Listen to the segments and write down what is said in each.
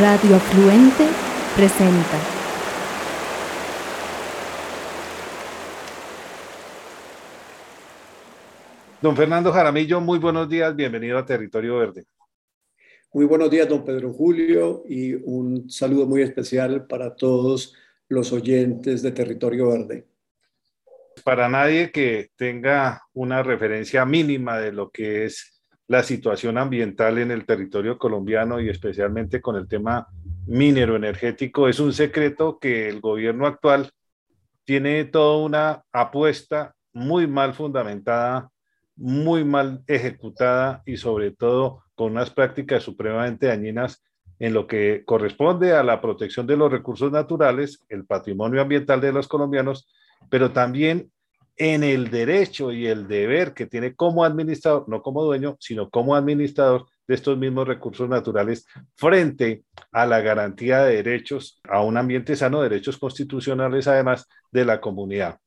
Radio Afluente presenta. Don Fernando Jaramillo, muy buenos días, bienvenido a Territorio Verde. Muy buenos días, don Pedro Julio, y un saludo muy especial para todos los oyentes de Territorio Verde. Para nadie que tenga una referencia mínima de lo que es la situación ambiental en el territorio colombiano y especialmente con el tema minero energético. Es un secreto que el gobierno actual tiene toda una apuesta muy mal fundamentada, muy mal ejecutada y sobre todo con unas prácticas supremamente dañinas en lo que corresponde a la protección de los recursos naturales, el patrimonio ambiental de los colombianos, pero también en el derecho y el deber que tiene como administrador, no como dueño, sino como administrador de estos mismos recursos naturales frente a la garantía de derechos, a un ambiente sano, derechos constitucionales además de la comunidad.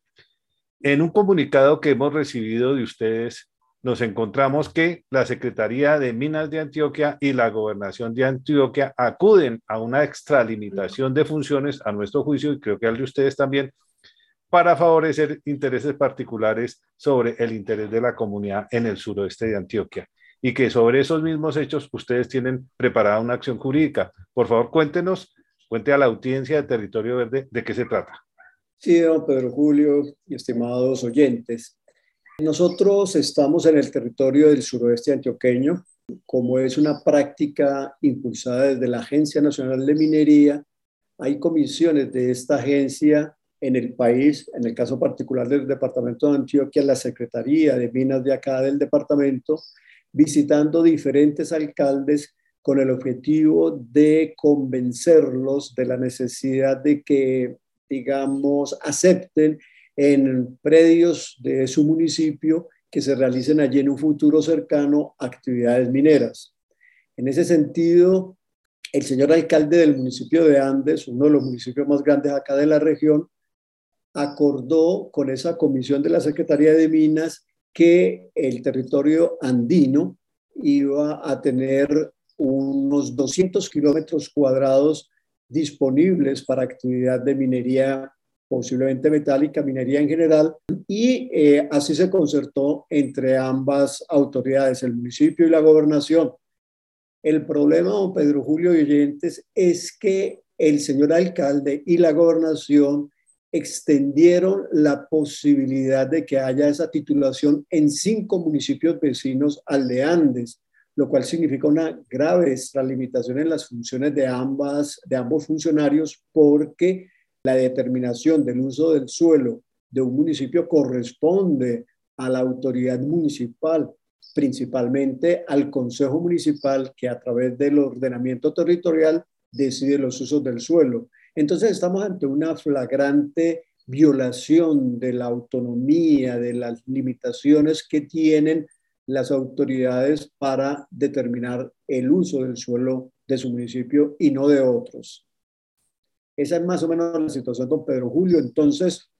En un comunicado que hemos recibido de ustedes, nos encontramos que la Secretaría de Minas de Antioquia y la Gobernación de Antioquia acuden a una extralimitación de funciones, a nuestro juicio, y creo que al de ustedes también, para favorecer intereses particulares sobre el interés de la comunidad en el suroeste de Antioquia y que sobre esos mismos hechos ustedes tienen preparada una acción jurídica. Por favor, cuéntenos, cuente a la audiencia de Territorio Verde de qué se trata. Sí, don Pedro Julio y estimados oyentes. Nosotros estamos en el territorio del suroeste antioqueño, como es una práctica impulsada desde la Agencia Nacional de Minería. Hay comisiones de esta agencia en el país, en el caso particular del departamento de Antioquia, la Secretaría de Minas de acá del departamento, visitando diferentes alcaldes con el objetivo de convencerlos de la necesidad de que, digamos, acepten en predios de su municipio que se realicen allí en un futuro cercano actividades mineras. En ese sentido, el señor alcalde del municipio de Andes, uno de los municipios más grandes acá de la región, acordó con esa comisión de la Secretaría de Minas que el territorio andino iba a tener unos 200 kilómetros cuadrados disponibles para actividad de minería, posiblemente metálica, minería en general, y eh, así se concertó entre ambas autoridades, el municipio y la gobernación. El problema, don Pedro Julio y es que el señor alcalde y la gobernación extendieron la posibilidad de que haya esa titulación en cinco municipios vecinos al de Andes, lo cual significa una grave extralimitación en las funciones de, ambas, de ambos funcionarios porque la determinación del uso del suelo de un municipio corresponde a la autoridad municipal, principalmente al Consejo Municipal que a través del ordenamiento territorial decide los usos del suelo. Entonces estamos ante una flagrante violación de la autonomía, de las limitaciones que tienen las autoridades para determinar el uso del suelo de su municipio y no de otros. Esa es más o menos la situación, don Pedro Julio. Entonces,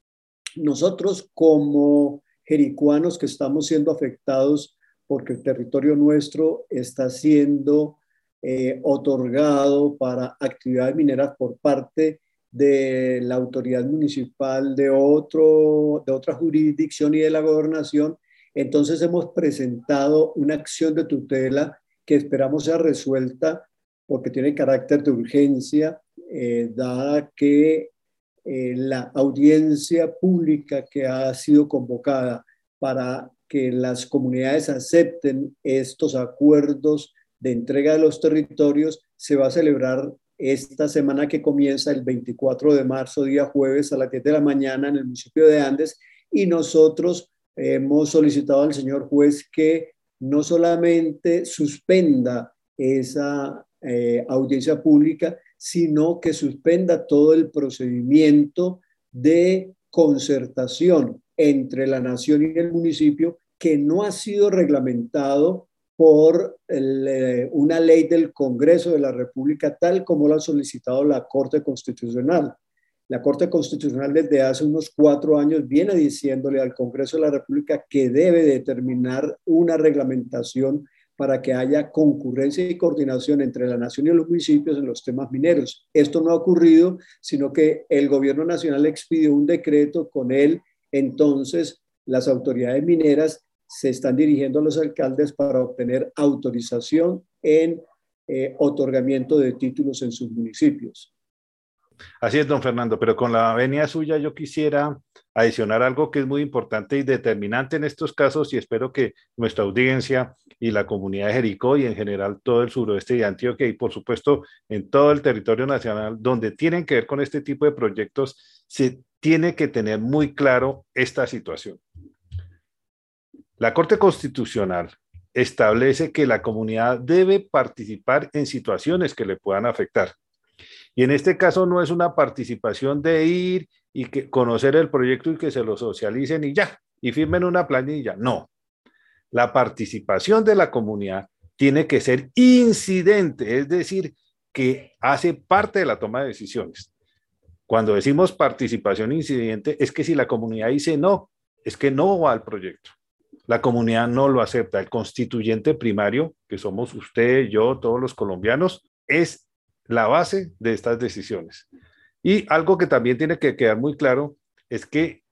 nosotros como jericuanos que estamos siendo afectados porque el territorio nuestro está siendo eh, otorgado para actividades mineras por parte de la autoridad municipal de, otro, de otra jurisdicción y de la gobernación. Entonces hemos presentado una acción de tutela que esperamos sea resuelta porque tiene carácter de urgencia, eh, dada que eh, la audiencia pública que ha sido convocada para que las comunidades acepten estos acuerdos de entrega de los territorios se va a celebrar esta semana que comienza el 24 de marzo, día jueves a las 10 de la mañana en el municipio de Andes. Y nosotros hemos solicitado al señor juez que no solamente suspenda esa eh, audiencia pública, sino que suspenda todo el procedimiento de concertación entre la nación y el municipio que no ha sido reglamentado por eh, una ley del Congreso de la República, tal como lo ha solicitado la Corte Constitucional. La Corte Constitucional desde hace unos cuatro años viene diciéndole al Congreso de la República que debe determinar una reglamentación para que haya concurrencia y coordinación entre la nación y los municipios en los temas mineros. Esto no ha ocurrido, sino que el gobierno nacional expidió un decreto con él, entonces las autoridades mineras se están dirigiendo a los alcaldes para obtener autorización en eh, otorgamiento de títulos en sus municipios. Así es, don Fernando, pero con la venia suya yo quisiera adicionar algo que es muy importante y determinante en estos casos y espero que nuestra audiencia y la comunidad de Jericó y en general todo el suroeste de Antioquia y por supuesto en todo el territorio nacional donde tienen que ver con este tipo de proyectos, se tiene que tener muy claro esta situación. La Corte Constitucional establece que la comunidad debe participar en situaciones que le puedan afectar. Y en este caso no es una participación de ir y que conocer el proyecto y que se lo socialicen y ya, y firmen una planilla. No. La participación de la comunidad tiene que ser incidente, es decir, que hace parte de la toma de decisiones. Cuando decimos participación incidente, es que si la comunidad dice no, es que no va al proyecto. La comunidad no lo acepta. El constituyente primario, que somos usted, yo, todos los colombianos, es la base de estas decisiones. Y algo que también tiene que quedar muy claro es que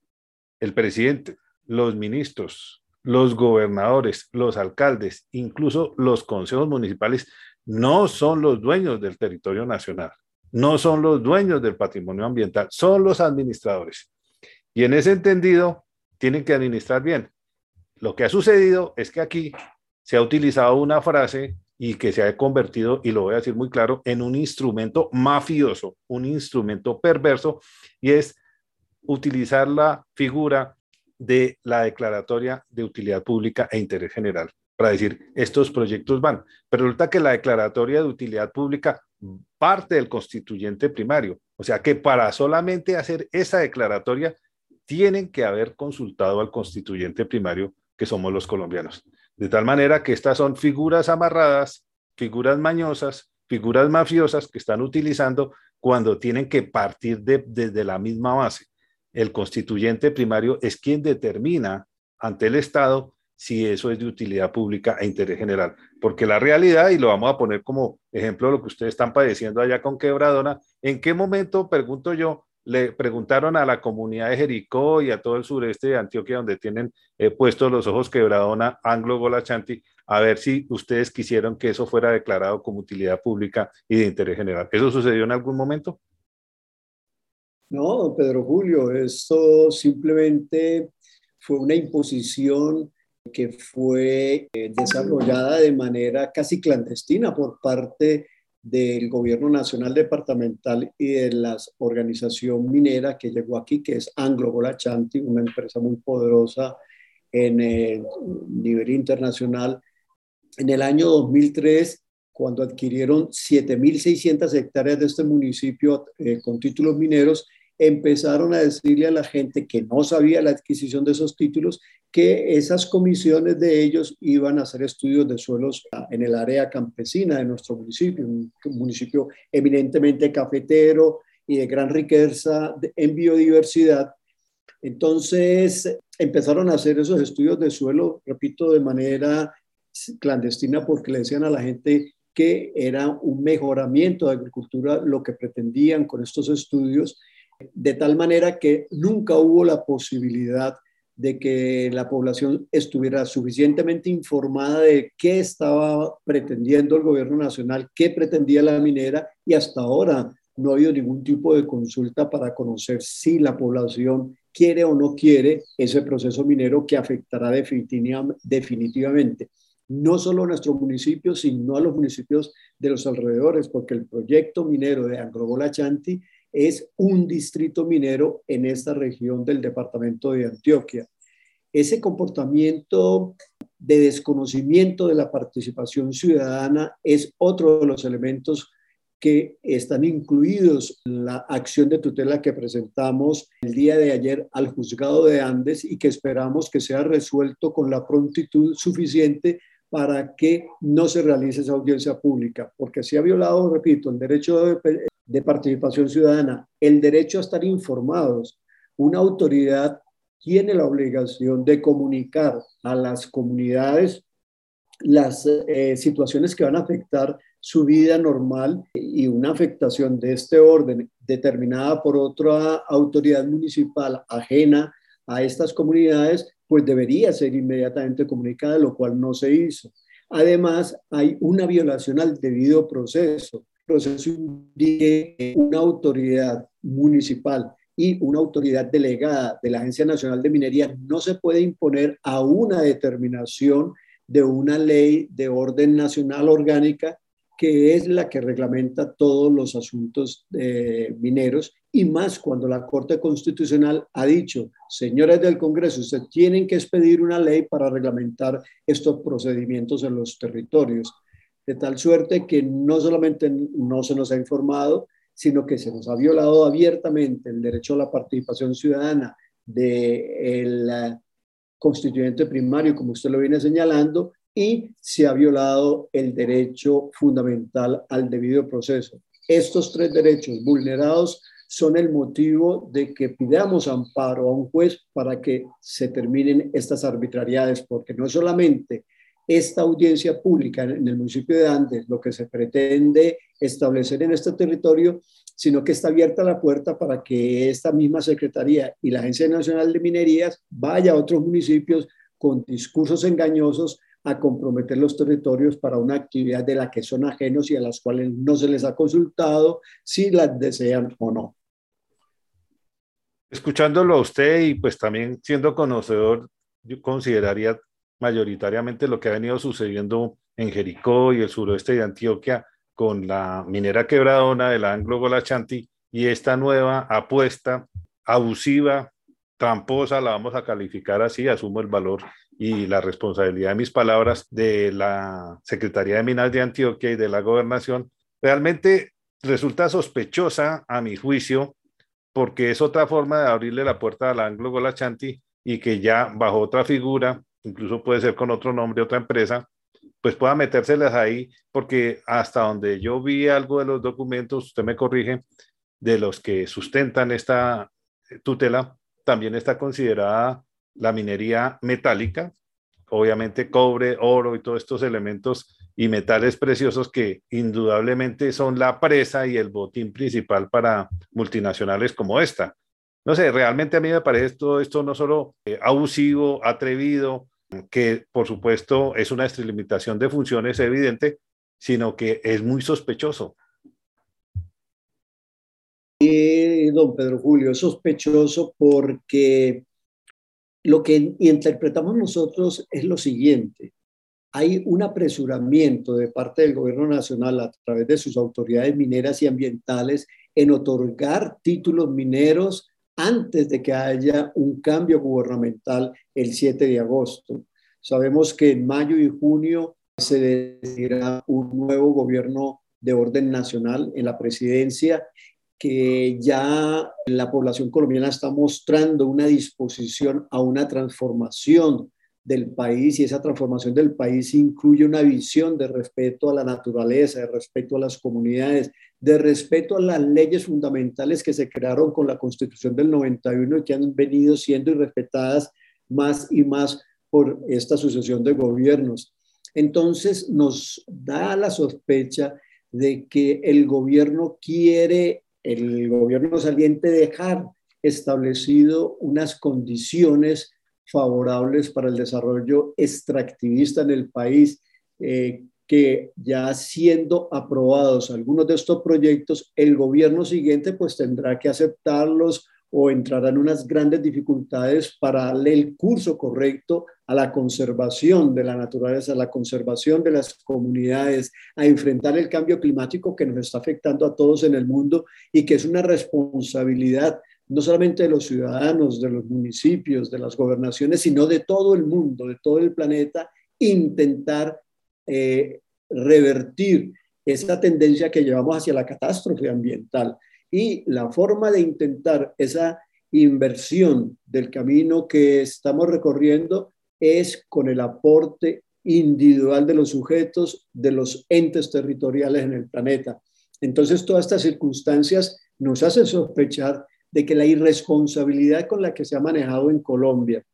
el presidente, los ministros, los gobernadores, los alcaldes, incluso los consejos municipales, no son los dueños del territorio nacional, no son los dueños del patrimonio ambiental, son los administradores. Y en ese entendido, tienen que administrar bien. Lo que ha sucedido es que aquí se ha utilizado una frase y que se ha convertido, y lo voy a decir muy claro, en un instrumento mafioso, un instrumento perverso, y es utilizar la figura de la declaratoria de utilidad pública e interés general para decir estos proyectos van. Pero resulta que la declaratoria de utilidad pública parte del constituyente primario, o sea que para solamente hacer esa declaratoria tienen que haber consultado al constituyente primario, que somos los colombianos. De tal manera que estas son figuras amarradas, figuras mañosas, figuras mafiosas que están utilizando cuando tienen que partir desde la misma base. El constituyente primario es quien determina ante el Estado si eso es de utilidad pública e interés general. Porque la realidad, y lo vamos a poner como ejemplo de lo que ustedes están padeciendo allá con Quebradona, ¿en qué momento, pregunto yo, le preguntaron a la comunidad de Jericó y a todo el sureste de Antioquia, donde tienen eh, puestos los ojos quebradona, Anglo Golachanti, a ver si ustedes quisieron que eso fuera declarado como utilidad pública y de interés general. ¿Eso sucedió en algún momento? No, Pedro Julio, esto simplemente fue una imposición que fue eh, desarrollada de manera casi clandestina por parte del gobierno nacional departamental y de la organización minera que llegó aquí, que es Anglo Golachanti, una empresa muy poderosa en el nivel internacional. En el año 2003, cuando adquirieron 7.600 hectáreas de este municipio eh, con títulos mineros, empezaron a decirle a la gente que no sabía la adquisición de esos títulos que esas comisiones de ellos iban a hacer estudios de suelos en el área campesina de nuestro municipio, un municipio eminentemente cafetero y de gran riqueza en biodiversidad. Entonces empezaron a hacer esos estudios de suelo, repito, de manera clandestina porque le decían a la gente que era un mejoramiento de agricultura lo que pretendían con estos estudios de tal manera que nunca hubo la posibilidad de que la población estuviera suficientemente informada de qué estaba pretendiendo el gobierno nacional, qué pretendía la minera y hasta ahora no ha habido ningún tipo de consulta para conocer si la población quiere o no quiere ese proceso minero que afectará definitivamente. No solo a nuestro municipio, sino a los municipios de los alrededores, porque el proyecto minero de Angrobola Chanti es un distrito minero en esta región del departamento de Antioquia. Ese comportamiento de desconocimiento de la participación ciudadana es otro de los elementos que están incluidos en la acción de tutela que presentamos el día de ayer al juzgado de Andes y que esperamos que sea resuelto con la prontitud suficiente para que no se realice esa audiencia pública, porque se ha violado, repito, el derecho de, de participación ciudadana, el derecho a estar informados. Una autoridad tiene la obligación de comunicar a las comunidades las eh, situaciones que van a afectar su vida normal y una afectación de este orden determinada por otra autoridad municipal ajena a estas comunidades, pues debería ser inmediatamente comunicada, lo cual no se hizo. Además, hay una violación al debido proceso. Proceso que una autoridad municipal y una autoridad delegada de la Agencia Nacional de Minería no se puede imponer a una determinación de una ley de orden nacional orgánica que es la que reglamenta todos los asuntos mineros y más cuando la Corte Constitucional ha dicho, señores del Congreso, ustedes tienen que expedir una ley para reglamentar estos procedimientos en los territorios, de tal suerte que no solamente no se nos ha informado, sino que se nos ha violado abiertamente el derecho a la participación ciudadana del de constituyente primario, como usted lo viene señalando, y se ha violado el derecho fundamental al debido proceso. Estos tres derechos vulnerados son el motivo de que pidamos amparo a un juez para que se terminen estas arbitrariedades, porque no solamente esta audiencia pública en el municipio de Andes, lo que se pretende establecer en este territorio, sino que está abierta la puerta para que esta misma Secretaría y la Agencia Nacional de Minerías vaya a otros municipios con discursos engañosos a comprometer los territorios para una actividad de la que son ajenos y a las cuales no se les ha consultado si las desean o no. Escuchándolo a usted y pues también siendo conocedor, yo consideraría mayoritariamente lo que ha venido sucediendo en Jericó y el suroeste de Antioquia con la minera quebradona de la Anglo Golachanti y esta nueva apuesta abusiva, tramposa, la vamos a calificar así, asumo el valor y la responsabilidad de mis palabras de la Secretaría de Minas de Antioquia y de la gobernación, realmente resulta sospechosa a mi juicio porque es otra forma de abrirle la puerta a la Anglo Golachanti y que ya bajo otra figura, incluso puede ser con otro nombre, otra empresa, pues pueda metérselas ahí, porque hasta donde yo vi algo de los documentos, usted me corrige, de los que sustentan esta tutela, también está considerada la minería metálica, obviamente cobre, oro y todos estos elementos y metales preciosos que indudablemente son la presa y el botín principal para multinacionales como esta. No sé, realmente a mí me parece todo esto no solo eh, abusivo, atrevido, que por supuesto es una extralimitación de funciones evidente, sino que es muy sospechoso. Y, don Pedro Julio, es sospechoso porque lo que interpretamos nosotros es lo siguiente. Hay un apresuramiento de parte del gobierno nacional a través de sus autoridades mineras y ambientales en otorgar títulos mineros antes de que haya un cambio gubernamental el 7 de agosto. Sabemos que en mayo y junio se decidirá un nuevo gobierno de orden nacional en la presidencia que ya la población colombiana está mostrando una disposición a una transformación del país y esa transformación del país incluye una visión de respeto a la naturaleza, de respeto a las comunidades, de respeto a las leyes fundamentales que se crearon con la Constitución del 91 y que han venido siendo irrespetadas más y más por esta sucesión de gobiernos. Entonces nos da la sospecha de que el gobierno quiere el gobierno saliente dejar establecido unas condiciones favorables para el desarrollo extractivista en el país, eh, que ya siendo aprobados algunos de estos proyectos, el gobierno siguiente pues tendrá que aceptarlos o entrarán unas grandes dificultades para darle el curso correcto a la conservación de la naturaleza, a la conservación de las comunidades, a enfrentar el cambio climático que nos está afectando a todos en el mundo y que es una responsabilidad no solamente de los ciudadanos, de los municipios, de las gobernaciones, sino de todo el mundo, de todo el planeta, intentar eh, revertir esa tendencia que llevamos hacia la catástrofe ambiental. Y la forma de intentar esa inversión del camino que estamos recorriendo es con el aporte individual de los sujetos, de los entes territoriales en el planeta. Entonces, todas estas circunstancias nos hacen sospechar de que la irresponsabilidad con la que se ha manejado en Colombia,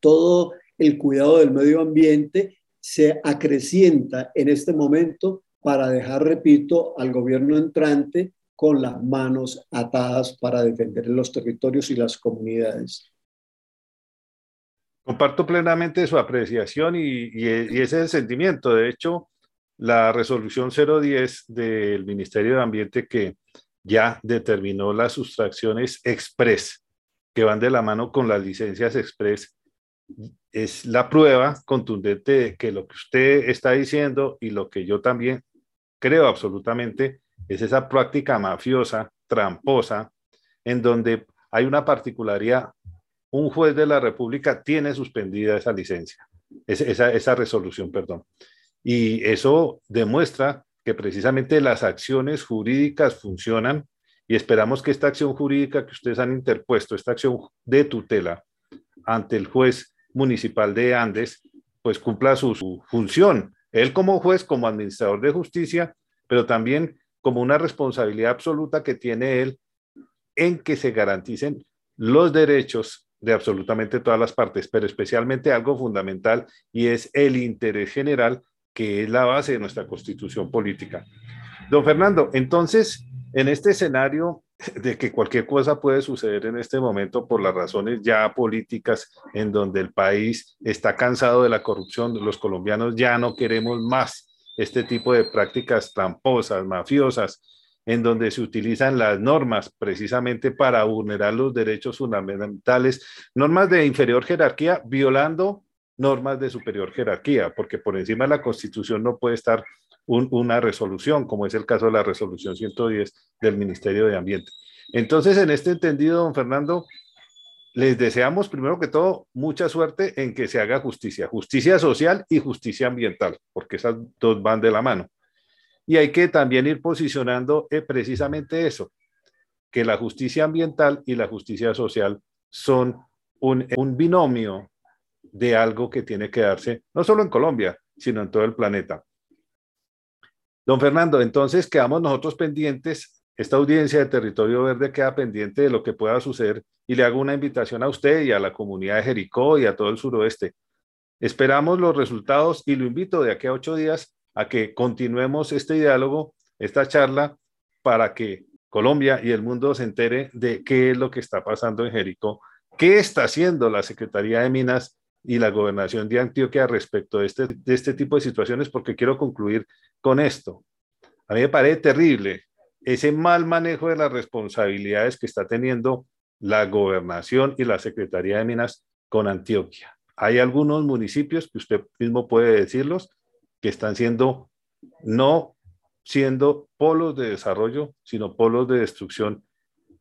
todo el cuidado del medio ambiente se acrecienta en este momento para dejar, repito, al gobierno entrante con las manos atadas para defender los territorios y las comunidades. Comparto plenamente su apreciación y, ese sentimiento. De hecho, la resolución 010 del Ministerio de Ambiente que ya determinó las sustracciones express que van de la mano con las licencias express es la prueba contundente de que lo que usted está diciendo y lo que yo también creo absolutamente es esa práctica mafiosa, tramposa, en donde hay una particularidad. Un juez de la República tiene suspendida esa licencia, esa, esa resolución, perdón. Y eso demuestra que precisamente las acciones jurídicas funcionan y esperamos que esta acción jurídica que ustedes han interpuesto, esta acción de tutela ante el juez municipal de Andes, pues cumpla su, su función. Él como juez, como administrador de justicia, pero también como una responsabilidad absoluta que tiene él en que se garanticen los derechos de absolutamente todas las partes, pero especialmente algo fundamental y es el interés general, que es la base de nuestra constitución política. Don Fernando, entonces, en este escenario de que cualquier cosa puede suceder en este momento por las razones ya políticas en donde el país está cansado de la corrupción, los colombianos ya no queremos más este tipo de prácticas tramposas, mafiosas, en donde se utilizan las normas precisamente para vulnerar los derechos fundamentales, normas de inferior jerarquía, violando normas de superior jerarquía, porque por encima de la Constitución no puede estar una resolución, como es el caso de la resolución 110 del Ministerio de Ambiente. Entonces, en este entendido, don Fernando, les deseamos primero que todo mucha suerte en que se haga justicia, justicia social y justicia ambiental, porque esas dos van de la mano. Y hay que también ir posicionando eh, precisamente eso, que la justicia ambiental y la justicia social son un, un binomio de algo que tiene que darse no solo en Colombia, sino en todo el planeta. Don Fernando, entonces quedamos nosotros pendientes esta audiencia de Territorio Verde queda pendiente de lo que pueda suceder y le hago una invitación a usted y a la comunidad de Jericó y a todo el suroeste. Esperamos los resultados y lo invito de aquí a ocho días a que continuemos este diálogo, esta charla, para que Colombia y el mundo se entere de qué es lo que está pasando en Jericó, qué está haciendo la Secretaría de Minas y la gobernación de Antioquia respecto de este, de este tipo de situaciones, porque quiero concluir con esto. A mí me parece terrible ese mal manejo de las responsabilidades que está teniendo la gobernación y la Secretaría de Minas con Antioquia. Hay algunos municipios que usted mismo puede decirlos que están siendo no siendo polos de desarrollo, sino polos de destrucción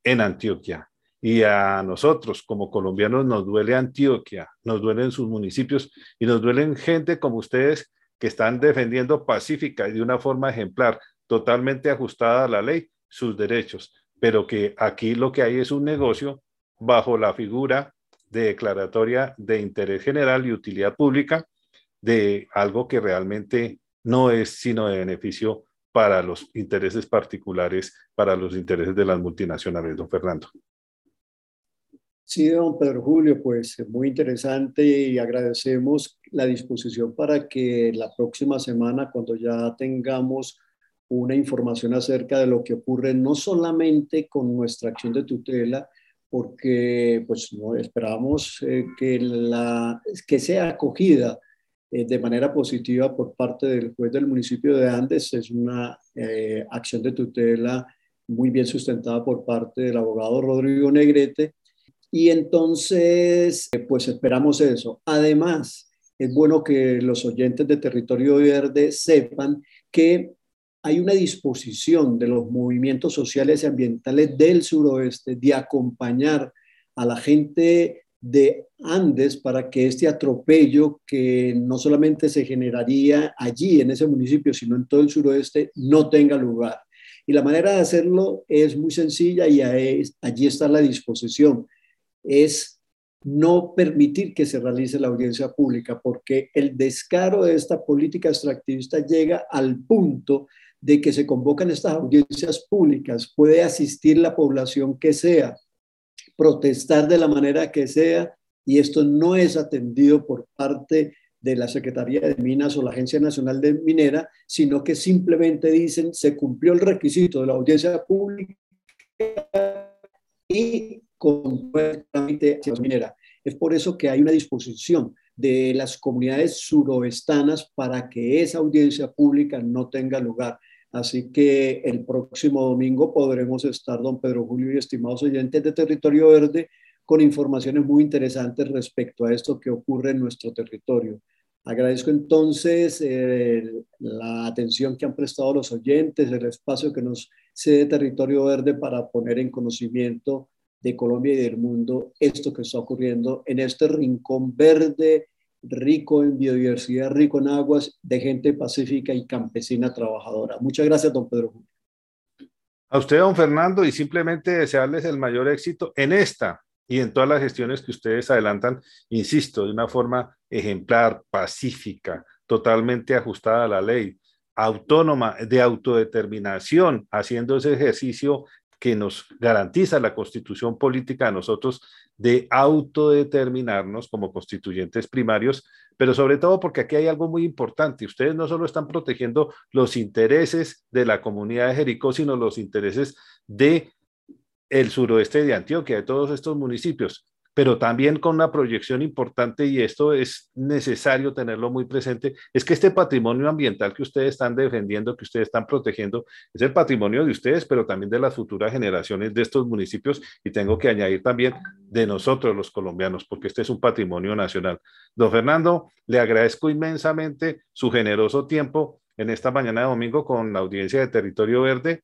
en Antioquia. Y a nosotros como colombianos nos duele Antioquia, nos duelen sus municipios y nos duelen gente como ustedes que están defendiendo pacífica y de una forma ejemplar totalmente ajustada a la ley, sus derechos, pero que aquí lo que hay es un negocio bajo la figura de declaratoria de interés general y utilidad pública de algo que realmente no es sino de beneficio para los intereses particulares, para los intereses de las multinacionales, don Fernando. Sí, don Pedro Julio, pues muy interesante y agradecemos la disposición para que la próxima semana, cuando ya tengamos una información acerca de lo que ocurre no solamente con nuestra acción de tutela, porque pues no esperamos eh, que, la, que sea acogida eh, de manera positiva por parte del juez del municipio de Andes. Es una eh, acción de tutela muy bien sustentada por parte del abogado Rodrigo Negrete. Y entonces, pues esperamos eso. Además, es bueno que los oyentes de Territorio Verde sepan que hay una disposición de los movimientos sociales y ambientales del suroeste de acompañar a la gente de Andes para que este atropello que no solamente se generaría allí en ese municipio, sino en todo el suroeste, no tenga lugar. Y la manera de hacerlo es muy sencilla y allí está la disposición. Es no permitir que se realice la audiencia pública, porque el descaro de esta política extractivista llega al punto de que se convocan estas audiencias públicas, puede asistir la población que sea, protestar de la manera que sea, y esto no es atendido por parte de la Secretaría de Minas o la Agencia Nacional de Minera, sino que simplemente dicen se cumplió el requisito de la audiencia pública y con el trámite minera. Es por eso que hay una disposición de las comunidades suroestanas para que esa audiencia pública no tenga lugar. Así que el próximo domingo podremos estar, don Pedro Julio y estimados oyentes de Territorio Verde, con informaciones muy interesantes respecto a esto que ocurre en nuestro territorio. Agradezco entonces eh, la atención que han prestado los oyentes, el espacio que nos cede Territorio Verde para poner en conocimiento de Colombia y del mundo esto que está ocurriendo en este rincón verde, rico en biodiversidad, rico en aguas, de gente pacífica y campesina trabajadora. Muchas gracias, don Pedro A usted, don Fernando, y simplemente desearles el mayor éxito en esta y en todas las gestiones que ustedes adelantan, insisto, de una forma ejemplar, pacífica, totalmente ajustada a la ley, autónoma, de autodeterminación, haciendo ese ejercicio que nos garantiza la constitución política a nosotros de autodeterminarnos como constituyentes primarios, pero sobre todo porque aquí hay algo muy importante. Ustedes no solo están protegiendo los intereses de la comunidad de Jericó, sino los intereses de el suroeste de Antioquia, de todos estos municipios pero también con una proyección importante, y esto es necesario tenerlo muy presente, es que este patrimonio ambiental que ustedes están defendiendo, que ustedes están protegiendo, es el patrimonio de ustedes, pero también de las futuras generaciones de estos municipios, y tengo que añadir también de nosotros los colombianos, porque este es un patrimonio nacional. Don Fernando, le agradezco inmensamente su generoso tiempo en esta mañana de domingo con la audiencia de Territorio Verde.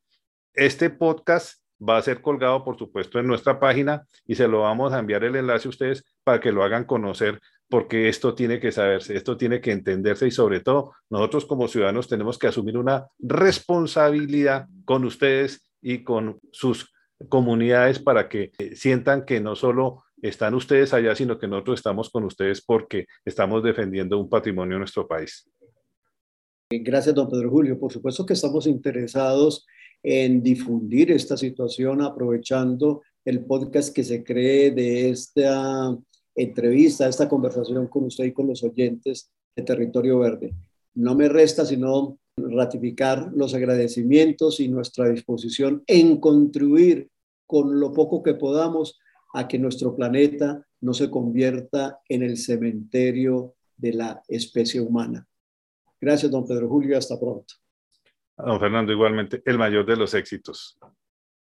Este podcast va a ser colgado, por supuesto, en nuestra página y se lo vamos a enviar el enlace a ustedes para que lo hagan conocer, porque esto tiene que saberse, esto tiene que entenderse y sobre todo nosotros como ciudadanos tenemos que asumir una responsabilidad con ustedes y con sus comunidades para que eh, sientan que no solo están ustedes allá, sino que nosotros estamos con ustedes porque estamos defendiendo un patrimonio de nuestro país. Gracias, don Pedro Julio. Por supuesto que estamos interesados en difundir esta situación aprovechando el podcast que se cree de esta entrevista, esta conversación con usted y con los oyentes de Territorio Verde. No me resta sino ratificar los agradecimientos y nuestra disposición en contribuir con lo poco que podamos a que nuestro planeta no se convierta en el cementerio de la especie humana. Gracias, don Pedro Julio, hasta pronto. Don Fernando, igualmente, el mayor de los éxitos.